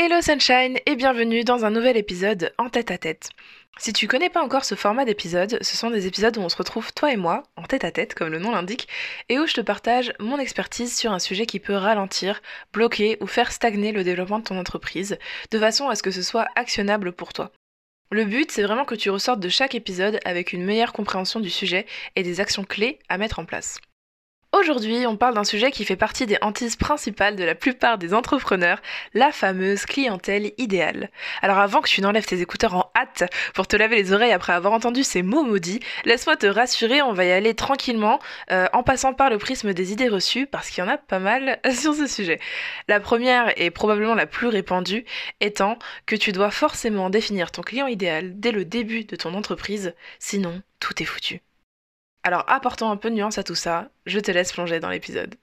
Hello Sunshine et bienvenue dans un nouvel épisode en tête à tête. Si tu connais pas encore ce format d'épisode, ce sont des épisodes où on se retrouve toi et moi, en tête à tête comme le nom l'indique, et où je te partage mon expertise sur un sujet qui peut ralentir, bloquer ou faire stagner le développement de ton entreprise, de façon à ce que ce soit actionnable pour toi. Le but, c'est vraiment que tu ressortes de chaque épisode avec une meilleure compréhension du sujet et des actions clés à mettre en place. Aujourd'hui, on parle d'un sujet qui fait partie des hantises principales de la plupart des entrepreneurs, la fameuse clientèle idéale. Alors avant que tu n'enlèves tes écouteurs en hâte pour te laver les oreilles après avoir entendu ces mots maudits, laisse-moi te rassurer, on va y aller tranquillement euh, en passant par le prisme des idées reçues parce qu'il y en a pas mal sur ce sujet. La première et probablement la plus répandue étant que tu dois forcément définir ton client idéal dès le début de ton entreprise, sinon tout est foutu. Alors apportant un peu de nuance à tout ça, je te laisse plonger dans l'épisode.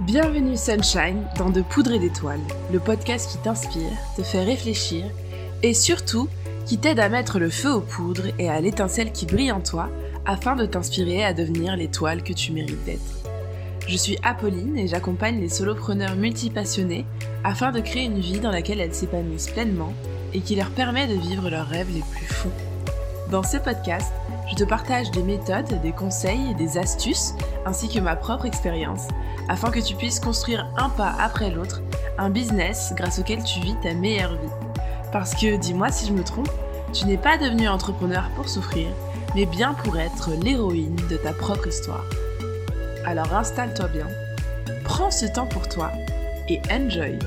Bienvenue Sunshine dans De Poudre et d'Étoiles, le podcast qui t'inspire, te fait réfléchir et surtout qui t'aide à mettre le feu aux poudres et à l'étincelle qui brille en toi afin de t'inspirer à devenir l'étoile que tu mérites d'être. Je suis Apolline et j'accompagne les solopreneurs multipassionnés afin de créer une vie dans laquelle elles s'épanouissent pleinement et qui leur permet de vivre leurs rêves les plus fous. Dans ce podcast, je te partage des méthodes, des conseils et des astuces, ainsi que ma propre expérience, afin que tu puisses construire un pas après l'autre un business grâce auquel tu vis ta meilleure vie. Parce que, dis-moi si je me trompe, tu n'es pas devenu entrepreneur pour souffrir, mais bien pour être l'héroïne de ta propre histoire. Alors installe-toi bien, prends ce temps pour toi et enjoy.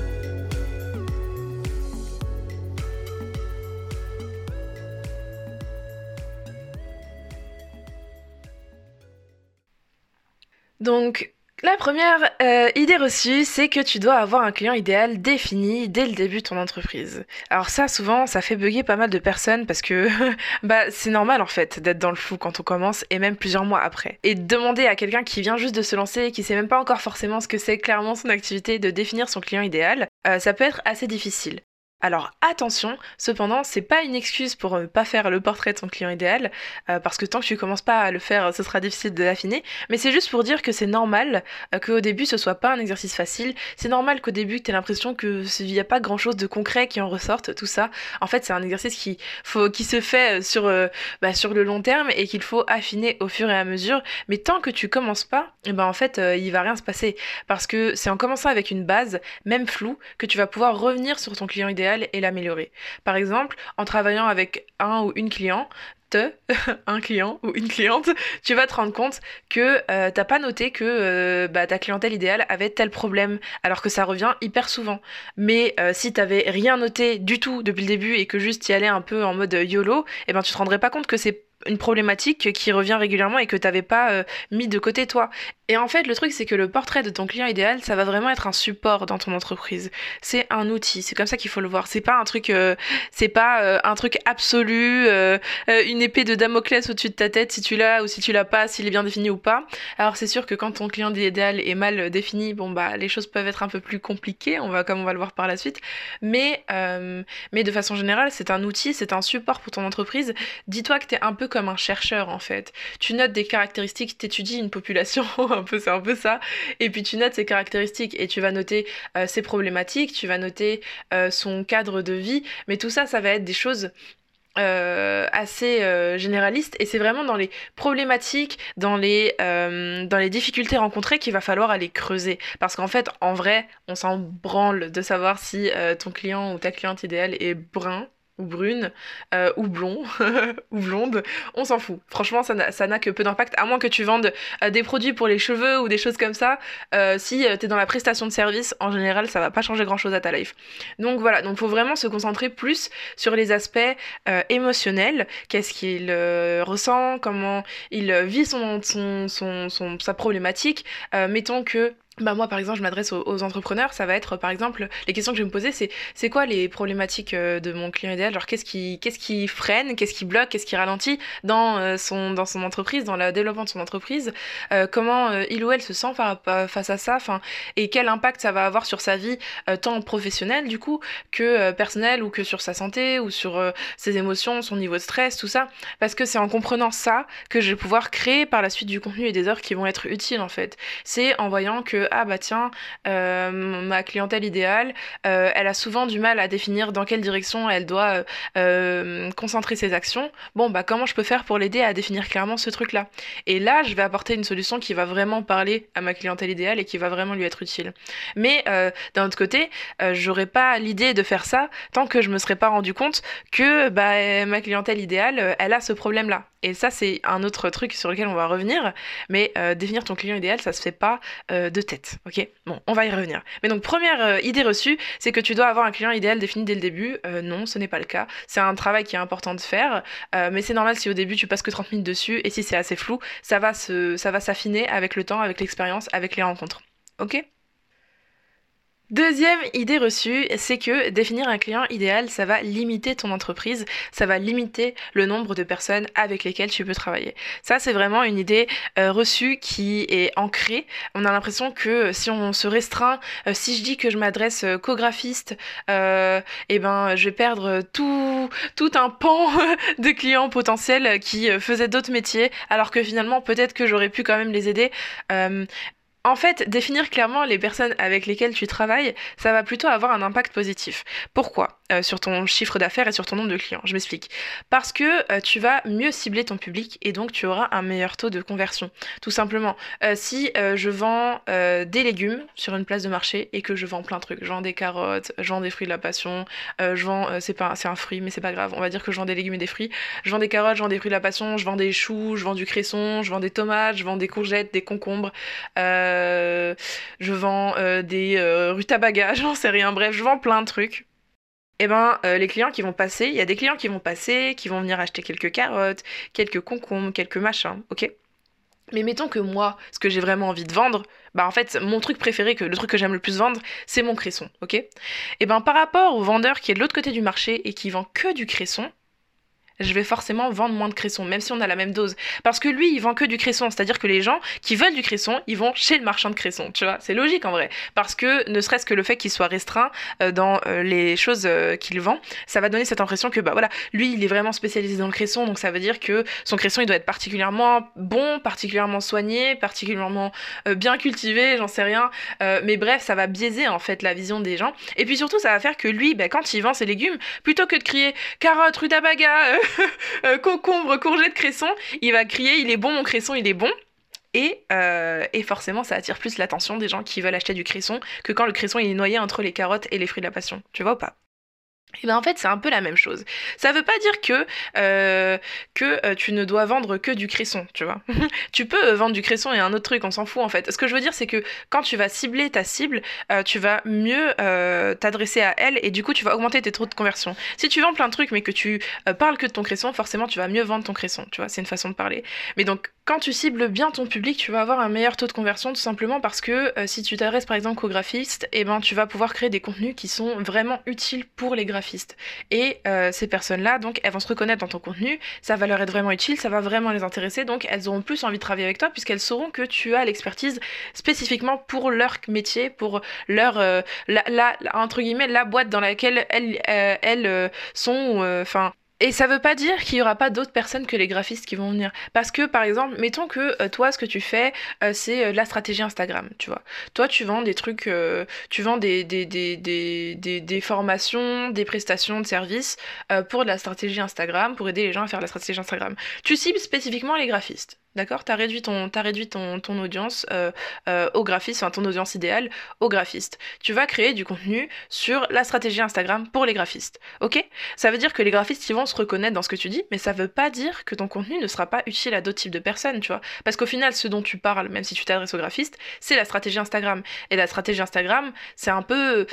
Donc, la première euh, idée reçue, c'est que tu dois avoir un client idéal défini dès le début de ton entreprise. Alors ça, souvent, ça fait bugger pas mal de personnes parce que bah c'est normal en fait d'être dans le flou quand on commence et même plusieurs mois après. Et demander à quelqu'un qui vient juste de se lancer et qui sait même pas encore forcément ce que c'est clairement son activité de définir son client idéal, euh, ça peut être assez difficile. Alors attention, cependant, c'est pas une excuse pour ne pas faire le portrait de son client idéal, euh, parce que tant que tu commences pas à le faire, ce sera difficile de l'affiner, mais c'est juste pour dire que c'est normal euh, qu'au début ce soit pas un exercice facile, c'est normal qu'au début tu aies l'impression qu'il n'y a pas grand chose de concret qui en ressorte, tout ça. En fait, c'est un exercice qui, se fait sur, euh, bah, sur le long terme et qu'il faut affiner au fur et à mesure, mais tant que tu commences pas, eh ben en fait, il va rien se passer, parce que c'est en commençant avec une base, même floue, que tu vas pouvoir revenir sur ton client idéal et l'améliorer. Par exemple, en travaillant avec un ou une client, un client ou une cliente, tu vas te rendre compte que euh, t'as pas noté que euh, bah, ta clientèle idéale avait tel problème, alors que ça revient hyper souvent. Mais euh, si t'avais rien noté du tout depuis le début et que juste y allais un peu en mode YOLO, eh ben tu te rendrais pas compte que c'est une problématique qui revient régulièrement et que tu n'avais pas mis de côté toi. Et en fait, le truc, c'est que le portrait de ton client idéal, ça va vraiment être un support dans ton entreprise. C'est un outil, c'est comme ça qu'il faut le voir. C'est pas un truc, euh, c'est pas euh, un truc absolu, une épée de Damoclès au-dessus de ta tête si tu l'as ou si tu l'as pas, s'il est bien défini ou pas. Alors c'est sûr que quand ton client idéal est mal défini, bon bah les choses peuvent être un peu plus compliquées. On va comme on va le voir par la suite. Mais mais de façon générale, c'est un outil, c'est un support pour ton entreprise. Dis-toi que tu es un peu comme un chercheur en fait. Tu notes des caractéristiques, t'étudies une population, un peu c'est un peu ça, et puis tu notes ses caractéristiques et tu vas noter euh, ses problématiques, tu vas noter euh, son cadre de vie, mais tout ça, ça va être des choses euh, assez généralistes. Et c'est vraiment dans les problématiques, dans les, dans les difficultés rencontrées qu'il va falloir aller creuser. Parce qu'en fait, en vrai, on s'en branle de savoir si ton client ou ta cliente idéale est brun ou brune, euh, ou blond, ou blonde, on s'en fout. Franchement, ça n'a que peu d'impact, à moins que tu vendes euh, des produits pour les cheveux ou des choses comme ça. Euh, si tu es dans la prestation de service, en général, ça va pas changer grand-chose à ta life. Donc voilà, donc faut vraiment se concentrer plus sur les aspects émotionnels. Qu'est-ce qu'il ressent, comment il vit sa problématique? mettons que bah moi par exemple je m'adresse aux, entrepreneurs. Ça va être par exemple les questions que je vais me poser c'est c'est quoi les problématiques euh, de mon client idéal? Genre qu'est-ce qui qu'est-ce qui freine? Qu'est-ce qui bloque? Qu'est-ce qui ralentit dans euh, son dans son entreprise dans le développement de son entreprise? Euh, comment il ou elle se sent face à ça? Enfin et quel impact ça va avoir sur sa vie tant professionnelle du coup que personnelle ou que sur sa santé ou sur ses émotions son niveau de stress tout ça? Parce que c'est en comprenant ça que je vais pouvoir créer par la suite du contenu et des heures qui vont être utiles en fait. C'est en voyant que ah bah tiens, euh, ma clientèle idéale, euh, elle a souvent du mal à définir dans quelle direction elle doit euh, concentrer ses actions. Bon bah comment je peux faire pour l'aider à définir clairement ce truc-là? Et là, je vais apporter une solution qui va vraiment parler à ma clientèle idéale et qui va vraiment lui être utile. Mais d'un autre côté, j'aurais pas l'idée de faire ça tant que je me serais pas rendu compte que bah, ma clientèle idéale, elle a ce problème-là. Et ça, c'est un autre truc sur lequel on va revenir. Mais définir ton client idéal, ça se fait pas de Ok? Bon, on va y revenir. Mais donc, première euh, idée reçue, c'est que tu dois avoir un client idéal défini dès le début. Euh, non, ce n'est pas le cas. C'est un travail qui est important de faire. Euh, mais c'est normal si au début tu passes que 30 minutes dessus et si c'est assez flou, ça va s'affiner avec le temps, avec l'expérience, avec les rencontres. Ok? Deuxième idée reçue, c'est que définir un client idéal, ça va limiter ton entreprise, ça va limiter le nombre de personnes avec lesquelles tu peux travailler. Ça, c'est vraiment une idée euh, reçue qui est ancrée. On a l'impression que si on se restreint, euh, si je dis que je m'adresse euh, qu'aux graphistes, eh ben, je vais perdre tout un pan de clients potentiels qui faisaient d'autres métiers, alors que finalement, peut-être que j'aurais pu quand même les aider. En fait, définir clairement les personnes avec lesquelles tu travailles, ça va plutôt avoir un impact positif. Pourquoi? Euh, Sur ton chiffre d'affaires et sur ton nombre de clients. Je m'explique. Parce que euh, tu vas mieux cibler ton public et donc tu auras un meilleur taux de conversion. Tout simplement. Euh, si je vends des légumes sur une place de marché et que je vends plein de trucs, je vends des carottes, je vends des fruits de la passion, je vends, c'est pas, c'est un fruit mais c'est pas grave. On va dire que je vends des légumes et des fruits. Je vends des carottes, je vends des fruits de la passion, je vends des choux, je vends du cresson, je vends des tomates, je vends des courgettes, des concombres. Je vends des rutabagas, j'en sais rien, bref, je vends plein de trucs. Eh ben, les clients qui vont passer, il y a des clients qui vont passer, qui vont venir acheter quelques carottes, quelques concombres, quelques machins, ok? Mais mettons que moi, ce que j'ai vraiment envie de vendre, bah en fait, mon truc préféré, que le truc que j'aime le plus vendre, c'est mon cresson, ok? Et ben par rapport au vendeur qui est de l'autre côté du marché et qui vend que du cresson, je vais forcément vendre moins de cresson, même si on a la même dose. Parce que lui, il vend que du cresson, c'est-à-dire que les gens qui veulent du cresson, ils vont chez le marchand de cresson, tu vois. C'est logique en vrai. Parce que ne serait-ce que le fait qu'il soit restreint euh, dans euh, les choses euh, qu'il vend, ça va donner cette impression que, bah voilà, lui, il est vraiment spécialisé dans le cresson, donc ça veut dire que son cresson, il doit être particulièrement bon, particulièrement soigné, particulièrement bien cultivé, j'en sais rien. mais bref, ça va biaiser en fait la vision des gens. Et puis surtout, ça va faire que lui, bah, quand il vend ses légumes, plutôt que de crier carotte, rutabaga, euh, concombre, courgette, cresson, il va crier il est bon mon cresson, il est bon. Et, euh, et, forcément, ça attire plus l'attention des gens qui veulent acheter du cresson que quand le cresson est noyé entre les carottes et les fruits de la passion. Tu vois ou pas? Et ben en fait c'est un peu la même chose. Ça veut pas dire que euh, que euh, tu ne dois vendre que du cresson, tu vois. tu peux euh, vendre du cresson et un autre truc, on s'en fout en fait. Ce que je veux dire c'est que quand tu vas cibler ta cible, tu vas mieux t'adresser à elle et du coup tu vas augmenter tes taux de conversion. Si tu vends plein de trucs mais que tu parles que de ton cresson, forcément tu vas mieux vendre ton cresson, tu vois. C'est une façon de parler. Mais donc quand tu cibles bien ton public, tu vas avoir un meilleur taux de conversion tout simplement parce que si tu t'adresses par exemple aux graphistes, eh ben tu vas pouvoir créer des contenus qui sont vraiment utiles pour les graphistes. Et euh, ces personnes-là, donc, elles vont se reconnaître dans ton contenu, ça va leur être vraiment utile, ça va vraiment les intéresser, donc elles auront plus envie de travailler avec toi puisqu'elles sauront que tu as l'expertise spécifiquement pour leur métier, pour leur, euh, la, entre guillemets, la boîte dans laquelle elles, euh, sont, et ça veut pas dire qu'il y aura pas d'autres personnes que les graphistes qui vont venir. Parce que, par exemple, mettons que euh, toi, ce que tu fais, euh, c'est euh, la stratégie Instagram, tu vois. Toi, tu vends des trucs, tu vends des, des, formations, des prestations de services pour de la stratégie Instagram, pour aider les gens à faire la stratégie Instagram. Tu cibles spécifiquement les graphistes. D'accord? Ton, as réduit ton, audience euh, euh, au graphiste, enfin ton audience idéale au graphiste. Tu vas créer du contenu sur la stratégie Instagram pour les graphistes. Ok? Ça veut dire que les graphistes ils vont se reconnaître dans ce que tu dis, mais ça veut pas dire que ton contenu ne sera pas utile à d'autres types de personnes, tu vois? Parce qu'au final, ce dont tu parles, même si tu t'adresses aux graphistes, c'est la stratégie Instagram. Et la stratégie Instagram, c'est un peu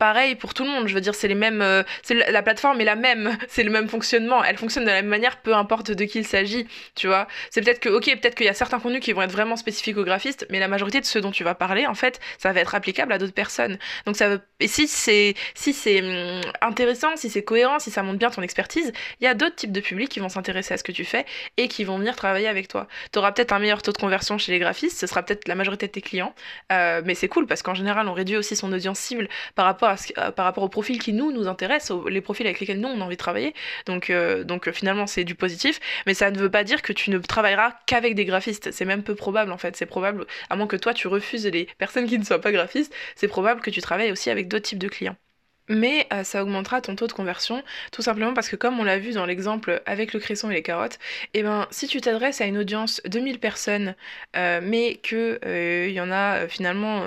pareil pour tout le monde. Je veux dire, c'est les mêmes, euh, c'est la plateforme est la même, c'est le même fonctionnement. Elle fonctionne de la même manière, peu importe de qui il s'agit, tu vois. C'est peut-être que, ok, peut-être qu'il y a certains contenus qui vont être vraiment spécifiques aux graphistes, mais la majorité de ceux dont tu vas parler, en fait, ça va être applicable à d'autres personnes. Donc ça veut, et si c'est, si c'est hum, intéressant, si c'est cohérent, si ça montre bien ton expertise, il y a d'autres types de publics qui vont s'intéresser à ce que tu fais et qui vont venir travailler avec toi. Tu auras peut-être un meilleur taux de conversion chez les graphistes, ce sera peut-être la majorité de tes clients, euh, mais c'est cool parce qu'en général, on réduit aussi son audience cible par rapport, à euh, par rapport aux profils qui nous, nous intéressent, les profils avec lesquels nous, on a envie de travailler. Donc, euh, donc finalement, c'est du positif, mais ça ne veut pas dire que tu ne travailleras qu'avec des graphistes. C'est même peu probable en fait. C'est probable, à moins que toi, tu refuses les personnes qui ne soient pas graphistes, c'est probable que tu travailles aussi avec d'autres types de clients mais euh, ça augmentera ton taux de conversion, tout simplement parce que comme on l'a vu dans l'exemple avec le cresson et les carottes, eh ben si tu t'adresses à une audience de 1000 personnes, euh, mais que il euh, y en a finalement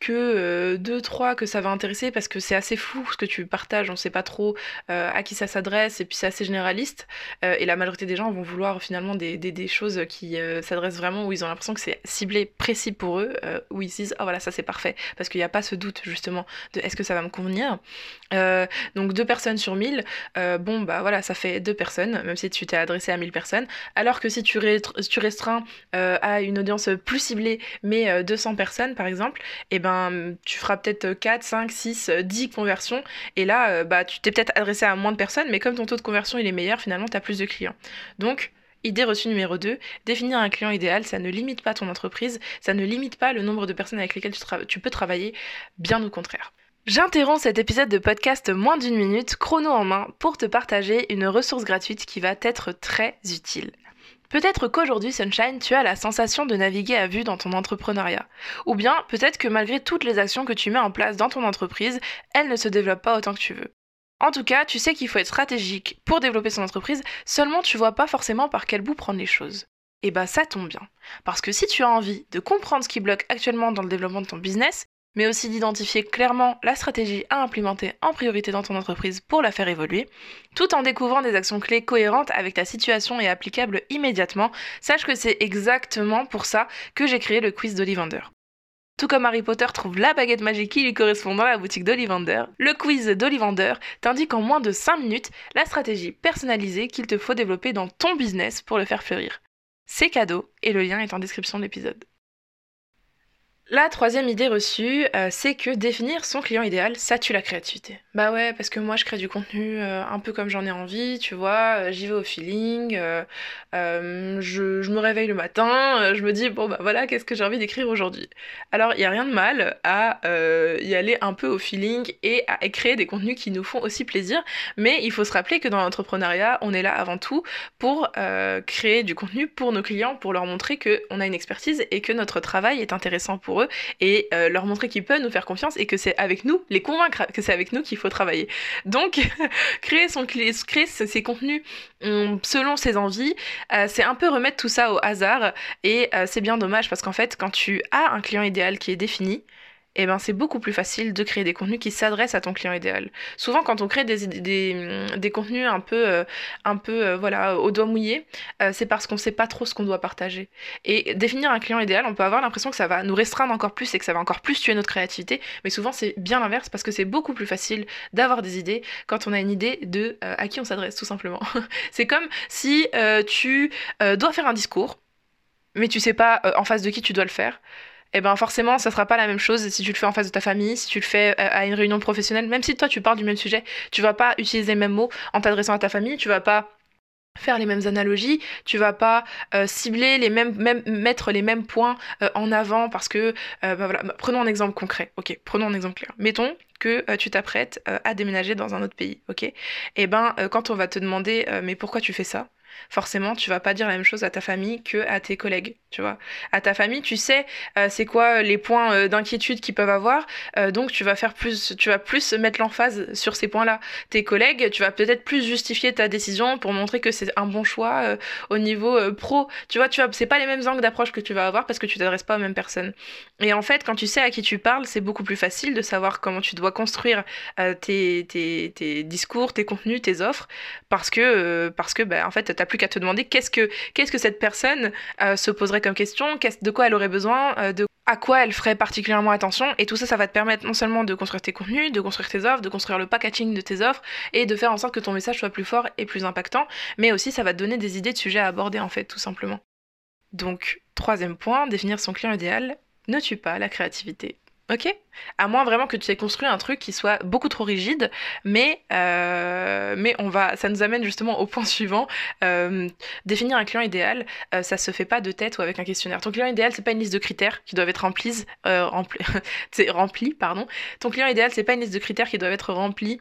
que 2-3 que ça va intéresser parce que c'est assez flou ce que tu partages, on sait pas trop à qui ça s'adresse et puis c'est assez généraliste, et la majorité des gens vont vouloir finalement des, des, des choses qui s'adressent vraiment où ils ont l'impression que c'est ciblé, précis pour eux, où ils se disent oh voilà ça c'est parfait, parce qu'il n'y a pas ce doute justement de est-ce que ça va me convenir? Euh, donc deux personnes sur 1000, euh, bon bah voilà, ça fait deux personnes, même si tu t'es adressé à 1000 personnes. Alors que si tu, tu restreins euh, à une audience plus ciblée, mais 200 personnes par exemple, et eh ben tu feras peut-être 4, 5, 6, 10 conversions. Et là, bah tu t'es peut-être adressé à moins de personnes, mais comme ton taux de conversion il est meilleur, finalement tu as plus de clients. Donc Idée reçue numéro 2, définir un client idéal, ça ne limite pas ton entreprise, ça ne limite pas le nombre de personnes avec lesquelles tu, tu peux travailler, bien au contraire. J'interromps cet épisode de podcast moins d'une minute, chrono en main, pour te partager une ressource gratuite qui va t'être très utile. Peut-être qu'aujourd'hui, Sunshine, tu as la sensation de naviguer à vue dans ton entrepreneuriat. Ou bien, peut-être que malgré toutes les actions que tu mets en place dans ton entreprise, elles ne se développent pas autant que tu veux. En tout cas, tu sais qu'il faut être stratégique pour développer son entreprise, seulement tu vois pas forcément par quel bout prendre les choses. Et bah ça tombe bien. Parce que si tu as envie de comprendre ce qui bloque actuellement dans le développement de ton business, mais aussi d'identifier clairement la stratégie à implémenter en priorité dans ton entreprise pour la faire évoluer, tout en découvrant des actions clés cohérentes avec ta situation et applicables immédiatement, sache que c'est exactement pour ça que j'ai créé le quiz d'Ollivander. Tout comme Harry Potter trouve la baguette magique qui lui correspond dans la boutique d'Ollivander, le quiz d'Ollivander t'indique en moins de 5 minutes la stratégie personnalisée qu'il te faut développer dans ton business pour le faire fleurir. C'est cadeau et le lien est en description de l'épisode. La troisième idée reçue, euh, c'est que définir son client idéal, ça tue la créativité. Bah ouais, parce que moi je crée du contenu euh, un peu comme j'en ai envie, tu vois, euh, j'y vais au feeling, je, me réveille le matin, je me dis bon bah voilà, qu'est-ce que j'ai envie d'écrire aujourd'hui? Alors il n'y a rien de mal à y aller un peu au feeling et à créer des contenus qui nous font aussi plaisir, mais il faut se rappeler que dans l'entrepreneuriat, on est là avant tout pour créer du contenu pour nos clients, pour leur montrer qu'on a une expertise et que notre travail est intéressant pour eux et euh, leur montrer qu'ils peuvent nous faire confiance et que c'est avec nous, les convaincre que c'est avec nous qu'il faut travailler. Donc, créer, son, créer ses contenus hum, selon ses envies, euh, c'est un peu remettre tout ça au hasard et euh, c'est bien dommage parce qu'en fait, quand tu as un client idéal qui est défini, eh ben c'est beaucoup plus facile de créer des contenus qui s'adressent à ton client idéal. Souvent quand on crée des, des, des contenus un peu, euh, un peu euh, voilà, au doigt mouillé, euh, c'est parce qu'on sait pas trop ce qu'on doit partager. Et définir un client idéal, on peut avoir l'impression que ça va nous restreindre encore plus et que ça va encore plus tuer notre créativité, mais souvent c'est bien l'inverse parce que c'est beaucoup plus facile d'avoir des idées quand on a une idée de à qui on s'adresse tout simplement. c'est comme si tu dois faire un discours, mais tu sais pas en face de qui tu dois le faire eh ben forcément ça sera pas la même chose si tu le fais en face de ta famille, si tu le fais euh, à une réunion professionnelle, même si toi tu parles du même sujet, tu vas pas utiliser les mêmes mots en t'adressant à ta famille, tu vas pas faire les mêmes analogies, tu vas pas euh, cibler les mêmes, mettre les mêmes points euh, en avant parce que bah voilà, bah, prenons un exemple concret. OK, prenons un exemple clair. Mettons que tu t'apprêtes à déménager dans un autre pays, OK. Et eh ben quand on va te demander mais pourquoi tu fais ça? Forcément tu vas pas dire la même chose à ta famille que à tes collègues, tu vois. À ta famille, tu sais euh, c'est quoi les points euh, d'inquiétude qu'ils peuvent avoir, euh, donc tu vas faire plus, tu vas plus mettre l'emphase sur ces points-là. Tes collègues, tu vas peut-être plus justifier ta décision pour montrer que c'est un bon choix au niveau pro. Tu vois, tu vois, c'est pas les mêmes angles d'approche que tu vas avoir parce que tu t'adresses pas aux mêmes personnes. Et en fait, quand tu sais à qui tu parles, c'est beaucoup plus facile de savoir comment tu dois construire tes, tes, tes, discours, tes contenus, tes offres, parce que parce que bah, en fait t'as plus qu'à te demander qu'est-ce que, qu'est-ce que cette personne euh, se poserait comme question, de quoi elle aurait besoin, euh, de à quoi elle ferait particulièrement attention. Et tout ça, ça va te permettre non seulement de construire tes contenus, de construire tes offres, de construire le packaging de tes offres et de faire en sorte que ton message soit plus fort et plus impactant. Mais aussi, ça va te donner des idées de sujets à aborder en fait, tout simplement. Donc, troisième point, définir son client idéal ne tue pas la créativité. Ok À moins vraiment que tu aies construit un truc qui soit beaucoup trop rigide, mais, euh, mais on va, ça nous amène justement au point suivant. Euh, définir un client idéal, euh, ça se fait pas de tête ou avec un questionnaire. Ton client idéal, c'est pas une liste de critères qui doivent être remplis, rempli, rempli, pardon. Ton client idéal, c'est pas une liste de critères qui doivent être remplis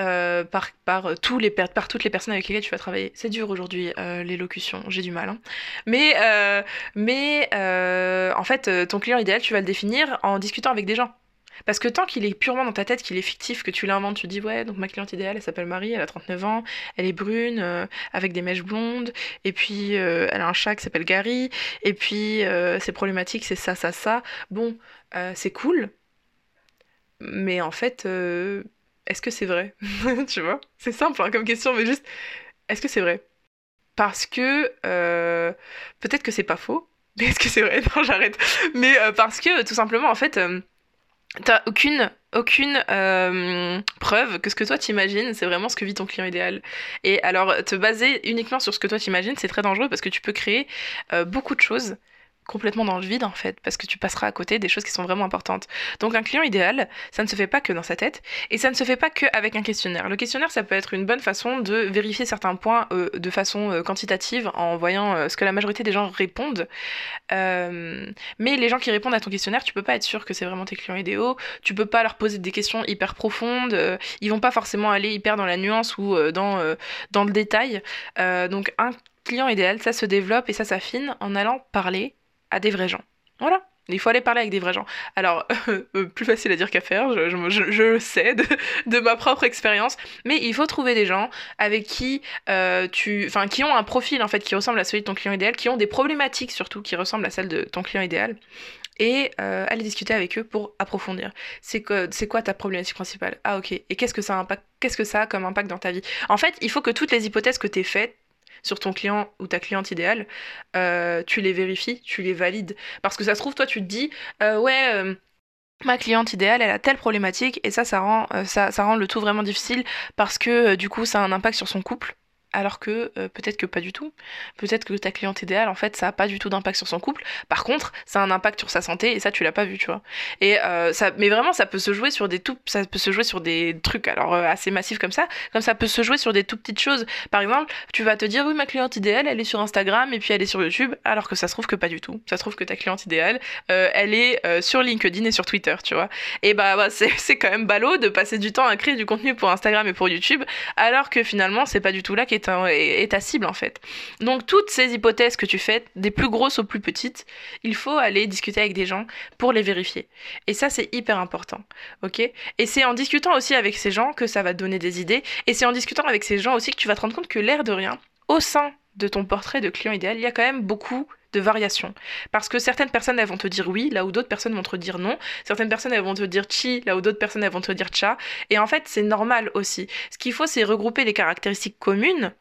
euh, par, par, tous les, par toutes les personnes avec lesquelles tu vas travailler. C'est dur aujourd'hui, euh, l'élocution, j'ai du mal. Hein. Mais, euh, mais en fait, ton client idéal, tu vas le définir en discutant avec des gens. Parce que tant qu'il est purement dans ta tête, qu'il est fictif, que tu l'inventes, tu dis ouais, donc ma cliente idéale, elle s'appelle Marie, elle a 39 ans, elle est brune, avec des mèches blondes, et puis elle a un chat qui s'appelle Gary, et puis ses problématiques, c'est ça, ça, ça. Bon, c'est cool, mais en fait, est-ce que c'est vrai? Tu vois? C'est simple hein, comme question, mais juste, est-ce que c'est vrai? Parce que euh, peut-être que c'est pas faux, mais est-ce que c'est vrai? Non, j'arrête. Mais euh, parce que tout simplement, en fait, euh, t'as aucune aucune preuve que ce que toi t'imagines, c'est vraiment ce que vit ton client idéal. Et alors, te baser uniquement sur ce que toi t'imagines, c'est très dangereux parce que tu peux créer beaucoup de choses complètement dans le vide en fait, parce que tu passeras à côté des choses qui sont vraiment importantes. Donc un client idéal, ça ne se fait pas que dans sa tête, et ça ne se fait pas que avec un questionnaire. Le questionnaire, ça peut être une bonne façon de vérifier certains points euh, de façon euh, quantitative en voyant euh, ce que la majorité des gens répondent. mais les gens qui répondent à ton questionnaire, tu peux pas être sûr que c'est vraiment tes clients idéaux, tu peux pas leur poser des questions hyper profondes, ils vont pas forcément aller hyper dans la nuance ou dans, dans le détail. donc un client idéal, ça se développe et ça s'affine en allant parler à des vrais gens. Voilà. Il faut aller parler avec des vrais gens. Alors, euh, plus facile à dire qu'à faire, je, le sais de, ma propre expérience, mais il faut trouver des gens avec qui euh, tu, enfin, qui ont un profil en fait qui ressemble à celui de ton client idéal, qui ont des problématiques surtout qui ressemblent à celles de ton client idéal, et euh, aller discuter avec eux pour approfondir. C'est quoi, ta problématique principale? Ah ok. Et qu'est-ce que ça impact, qu'est-ce a comme impact dans ta vie? En fait, il faut que toutes les hypothèses que tu faites sur ton client ou ta cliente idéale, euh, tu les vérifies, tu les valides. Parce que ça se trouve, toi, tu te dis, euh, ouais, euh, ma cliente idéale, elle a telle problématique, et ça, ça rend, ça, ça rend le tout vraiment difficile parce que du coup, ça a un impact sur son couple alors que euh, peut-être que pas du tout. Peut-être que ta cliente idéale, en fait, ça a pas du tout d'impact sur son couple. Par contre, ça a un impact sur sa santé et ça, tu l'as pas vu, tu vois. Et euh, ça, mais vraiment, ça peut se jouer sur des tout, ça peut se jouer sur des trucs alors euh, assez massifs comme ça, comme ça peut se jouer sur des tout petites choses. Par exemple, tu vas te dire oui, ma cliente idéale, elle est sur Instagram et puis elle est sur YouTube, alors que ça se trouve que pas du tout. Ça se trouve que ta cliente idéale, elle est sur LinkedIn et sur Twitter, tu vois. Et bah, bah c'est quand même ballot de passer du temps à créer du contenu pour Instagram et pour YouTube, alors que finalement, c'est pas du tout là qui est, ta cible en fait. Donc toutes ces hypothèses que tu fais, des plus grosses aux plus petites, il faut aller discuter avec des gens pour les vérifier. Et ça c'est hyper important, ok? Et c'est en discutant aussi avec ces gens que ça va te donner des idées, et c'est en discutant avec ces gens aussi que tu vas te rendre compte que l'air de rien, au sein de ton portrait de client idéal, il y a quand même beaucoup de variations. Parce que certaines personnes, elles vont te dire oui, là où d'autres personnes vont te dire non. Certaines personnes, elles vont te dire chi, là où d'autres personnes, elles vont te dire cha. Et en fait, c'est normal aussi. Ce qu'il faut, c'est regrouper les caractéristiques communes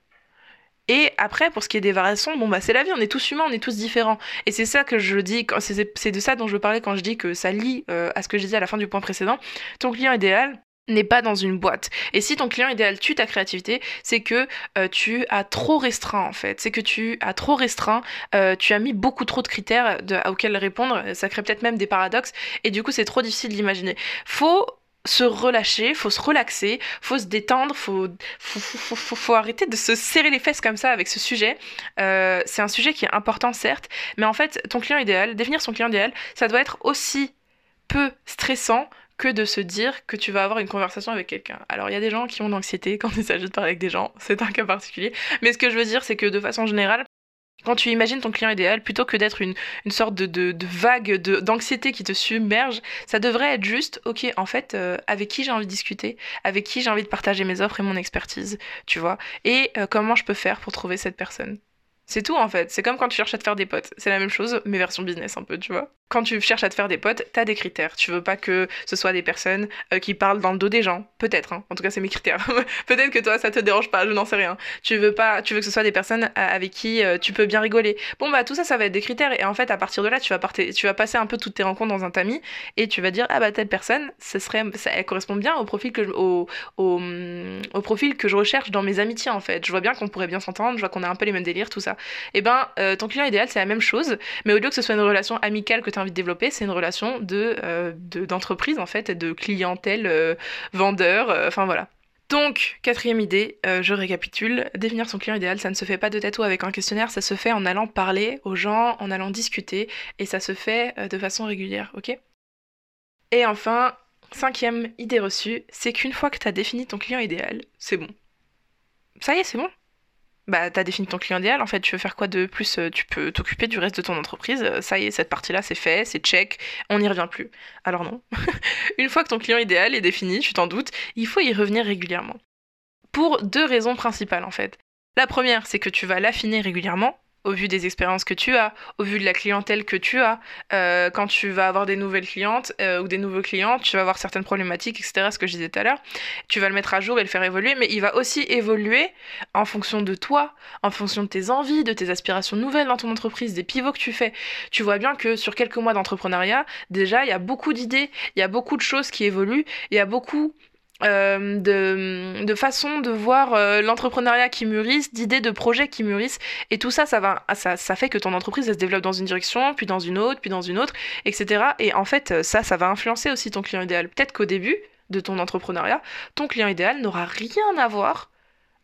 et après, pour ce qui est des variations, bon bah c'est la vie, on est tous humains, on est tous différents. Et c'est ça que je dis, c'est de ça dont je parlais quand je dis que ça lie euh, à ce que je disais à la fin du point précédent. Ton client idéal, n'est pas dans une boîte. Et si ton client idéal tue ta créativité, c'est que euh, tu as trop restreint en fait. C'est que tu as trop restreint, euh, tu as mis beaucoup trop de critères auxquels répondre, ça crée peut-être même des paradoxes, et du coup c'est trop difficile d'imaginer. Faut se relâcher, faut se relaxer, faut se détendre, faut, faut, faut, arrêter de se serrer les fesses comme ça avec ce sujet. Euh, c'est un sujet qui est important certes, mais en fait ton client idéal, définir son client idéal, ça doit être aussi peu stressant que de se dire que tu vas avoir une conversation avec quelqu'un. Alors il y a des gens qui ont de l'anxiété quand il s'agit de parler avec des gens, c'est un cas particulier, mais ce que je veux dire c'est que de façon générale, quand tu imagines ton client idéal, plutôt que d'être une, sorte de, de, vague d'anxiété qui te submerge, ça devrait être juste, ok, en fait, euh, avec qui j'ai envie de discuter, avec qui j'ai envie de partager mes offres et mon expertise, tu vois, et euh, comment je peux faire pour trouver cette personne. C'est tout en fait. C'est comme quand tu cherches à te faire des potes. C'est la même chose, mais version business un peu, tu vois. Quand tu cherches à te faire des potes, t'as des critères. Tu veux pas que ce soit des personnes euh, qui parlent dans le dos des gens. Peut-être, hein. En tout cas, c'est mes critères. Peut-être que toi, ça te dérange pas, je n'en sais rien. Tu veux pas, tu veux que ce soit des personnes euh, avec qui euh, tu peux bien rigoler. Bon, bah, tout ça, ça va être des critères. Et en fait, à partir de là, tu vas, passer un peu toutes tes rencontres dans un tamis et tu vas dire, ah bah, telle personne, serait, elle correspond bien au profil que je, au, mm, au profil que je recherche dans mes amitiés, en fait. Je vois bien qu'on pourrait bien s'entendre, je vois qu'on a un peu les mêmes délires, tout ça. Et eh ben, ton client idéal, c'est la même chose, mais au lieu que ce soit une relation amicale que envie de développer, c'est une relation de, euh, d'entreprise, en fait, de clientèle, euh, vendeur, enfin voilà. Donc, quatrième idée, je récapitule, définir son client idéal, ça ne se fait pas de tête avec un questionnaire, ça se fait en allant parler aux gens, en allant discuter, et ça se fait de façon régulière, ok? Et enfin, cinquième idée reçue, c'est qu'une fois que tu as défini ton client idéal, c'est bon. Ça y est, c'est bon? Bah, tu as défini ton client idéal, en fait, tu veux faire quoi de plus euh, Tu peux t'occuper du reste de ton entreprise. Euh, ça y est, cette partie-là, c'est fait, c'est check, on n'y revient plus. Alors non. Une fois que ton client idéal est défini, tu t'en doutes, il faut y revenir régulièrement. Pour deux raisons principales, en fait. La première, c'est que tu vas l'affiner régulièrement au vu des expériences que tu as, au vu de la clientèle que tu as. Euh, quand tu vas avoir des nouvelles clientes euh, ou des nouveaux clients, tu vas avoir certaines problématiques, etc. Ce que je disais tout à l'heure. Tu vas le mettre à jour et le faire évoluer, mais il va aussi évoluer en fonction de toi, en fonction de tes envies, de tes aspirations nouvelles dans ton entreprise, des pivots que tu fais. Tu vois bien que sur quelques mois d'entrepreneuriat, déjà, il y a beaucoup d'idées, il y a beaucoup de choses qui évoluent, il y a beaucoup euh, de, façon de voir euh, l'entrepreneuriat qui mûrisse, d'idées, de projets qui mûrissent. Et tout ça, ça, fait que ton entreprise, se développe dans une direction, puis dans une autre, puis dans une autre, etc. Et en fait, ça, ça va influencer aussi ton client idéal. Peut-être qu'au début de ton entrepreneuriat, ton client idéal n'aura rien à voir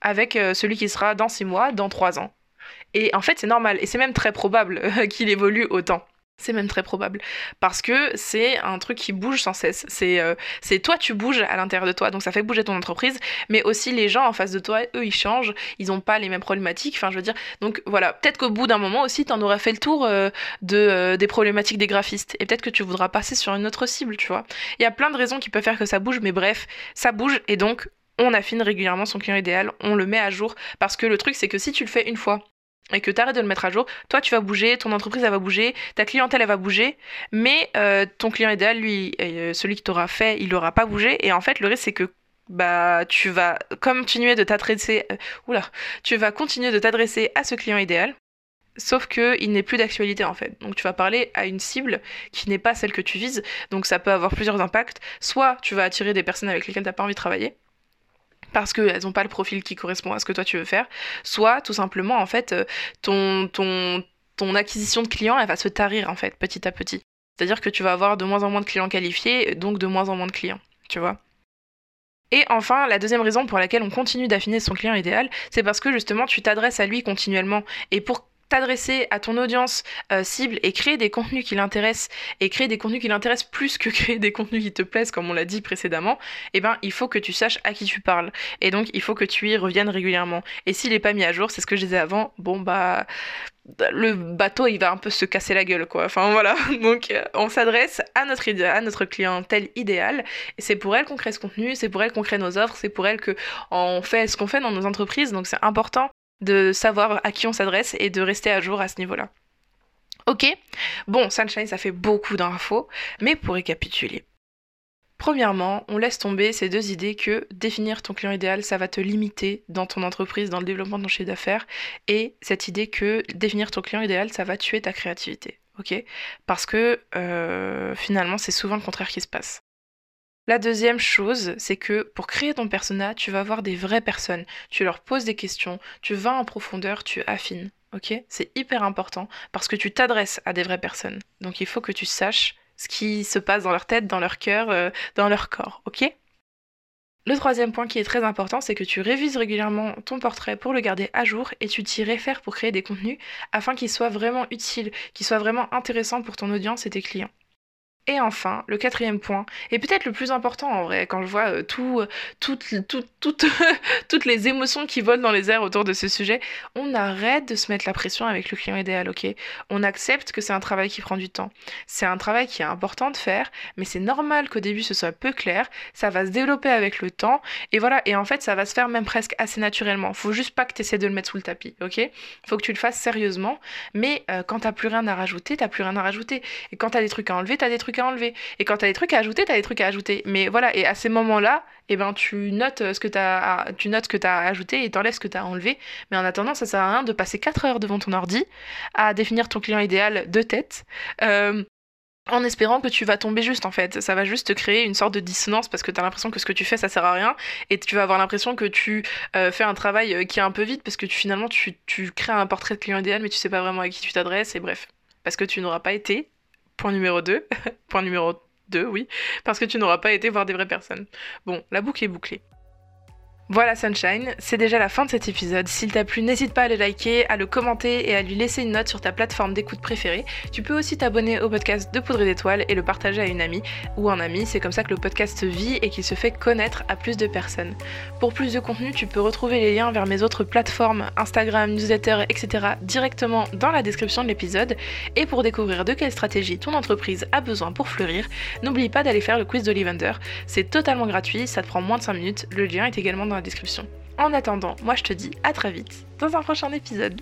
avec euh, celui qui sera dans six mois, dans trois ans. Et en fait, c'est normal. Et c'est même très probable qu'il évolue autant. C'est même très probable. Parce que c'est un truc qui bouge sans cesse. C'est euh, c'est toi, tu bouges à l'intérieur de toi. Donc ça fait bouger ton entreprise. Mais aussi les gens en face de toi, eux, ils changent. Ils n'ont pas les mêmes problématiques. Enfin, je veux dire. Donc voilà. Peut-être qu'au bout d'un moment aussi, tu en auras fait le tour euh, euh, des problématiques des graphistes. Et peut-être que tu voudras passer sur une autre cible, tu vois. Il y a plein de raisons qui peuvent faire que ça bouge. Mais bref, ça bouge. Et donc, on affine régulièrement son client idéal. On le met à jour. Parce que le truc, c'est que si tu le fais une fois et que tu arrêtes de le mettre à jour, toi tu vas bouger, ton entreprise elle va bouger, ta clientèle elle va bouger, mais euh, ton client idéal, lui, euh, celui qui t'aura fait, il n'aura pas bougé, et en fait le risque c'est que bah tu vas continuer de t'adresser, euh, tu vas continuer de t'adresser à ce client idéal, sauf que il n'est plus d'actualité en fait. Donc tu vas parler à une cible qui n'est pas celle que tu vises, donc ça peut avoir plusieurs impacts. Soit tu vas attirer des personnes avec lesquelles tu n'as pas envie de travailler, parce qu'elles n'ont pas le profil qui correspond à ce que toi tu veux faire, soit tout simplement en fait euh, ton, ton, ton acquisition de clients elle va se tarir en fait petit à petit. C'est-à-dire que tu vas avoir de moins en moins de clients qualifiés, donc de moins en moins de clients, tu vois. Et enfin, la deuxième raison pour laquelle on continue d'affiner son client idéal, c'est parce que justement tu t'adresses à lui continuellement. Et pour t'adresser à ton audience euh, cible et créer des contenus qui l'intéressent et créer des contenus qui l'intéressent plus que créer des contenus qui te plaisent comme on l'a dit précédemment, eh ben il faut que tu saches à qui tu parles et donc il faut que tu y reviennes régulièrement. Et s'il est pas mis à jour, c'est ce que je disais avant, bon bah le bateau il va un peu se casser la gueule quoi. Enfin voilà, donc euh, on s'adresse à notre à notre clientèle idéale et c'est pour elle qu'on crée ce contenu, c'est pour elle qu'on crée nos offres, c'est pour elle que on fait ce qu'on fait dans nos entreprises. Donc c'est important de savoir à qui on s'adresse et de rester à jour à ce niveau-là. Ok? Bon, Sunshine, ça fait beaucoup d'infos, mais pour récapituler. Premièrement, on laisse tomber ces deux idées que définir ton client idéal, ça va te limiter dans ton entreprise, dans le développement de ton chiffre d'affaires, et cette idée que définir ton client idéal, ça va tuer ta créativité. Ok? Parce que euh, finalement, c'est souvent le contraire qui se passe. La deuxième chose, c'est que pour créer ton persona, tu vas avoir des vraies personnes. Tu leur poses des questions, tu vas en profondeur, tu affines. Ok? C'est hyper important parce que tu t'adresses à des vraies personnes. Donc il faut que tu saches ce qui se passe dans leur tête, dans leur cœur, euh, dans leur corps. Ok? Le troisième point qui est très important, c'est que tu révises régulièrement ton portrait pour le garder à jour et tu t'y réfères pour créer des contenus afin qu'ils soient vraiment utiles, qu'ils soient vraiment intéressants pour ton audience et tes clients. Et enfin, le quatrième point, et peut-être le plus important en vrai, quand je vois euh, tout, euh, toutes, toutes les émotions qui volent dans les airs autour de ce sujet, on arrête de se mettre la pression avec le client idéal, ok? On accepte que c'est un travail qui prend du temps. C'est un travail qui est important de faire, mais c'est normal qu'au début ce soit peu clair, ça va se développer avec le temps, et voilà, et en fait ça va se faire même presque assez naturellement. Faut juste pas que tu essaies de le mettre sous le tapis, ok? Faut que tu le fasses sérieusement, mais euh, quand t'as plus rien à rajouter, t'as plus rien à rajouter. Et quand t'as des trucs à enlever, t'as des trucs à enlever. Et quand t'as des trucs à ajouter, t'as des trucs à ajouter. Mais voilà, et à ces moments-là, eh ben, tu notes euh, ce que t'as, tu notes que t'as ajouté et t'enlèves ce que t'as enlevé. Mais en attendant, ça sert à rien de passer 4 heures devant ton ordi à définir ton client idéal de tête. Euh, en espérant que tu vas tomber juste en fait. Ça va juste te créer une sorte de dissonance parce que tu as l'impression que ce que tu fais ça sert à rien et tu vas avoir l'impression que tu euh, fais un travail qui est un peu vide parce que finalement tu, tu crées un portrait de client idéal mais tu sais pas vraiment à qui tu t'adresses et bref. Parce que tu n'auras pas été Point numéro 2. Point numéro 2, oui. Parce que tu n'auras pas été voir des vraies personnes. Bon, la boucle est bouclée. Voilà Sunshine, c'est déjà la fin de cet épisode. S'il t'a plu, n'hésite pas à le liker, à le commenter et à lui laisser une note sur ta plateforme d'écoute préférée. Tu peux aussi t'abonner au podcast de Poudre d'étoiles et le partager à une amie ou un ami. C'est comme ça que le podcast vit et qu'il se fait connaître à plus de personnes. Pour plus de contenu, tu peux retrouver les liens vers mes autres plateformes, Instagram, newsletter, etc. directement dans la description de l'épisode. Et pour découvrir de quelle stratégie ton entreprise a besoin pour fleurir, n'oublie pas d'aller faire le quiz d'Olivander. C'est totalement gratuit, ça te prend moins de 5 minutes. Le lien est également description. En attendant, moi je te dis à très vite dans un prochain épisode.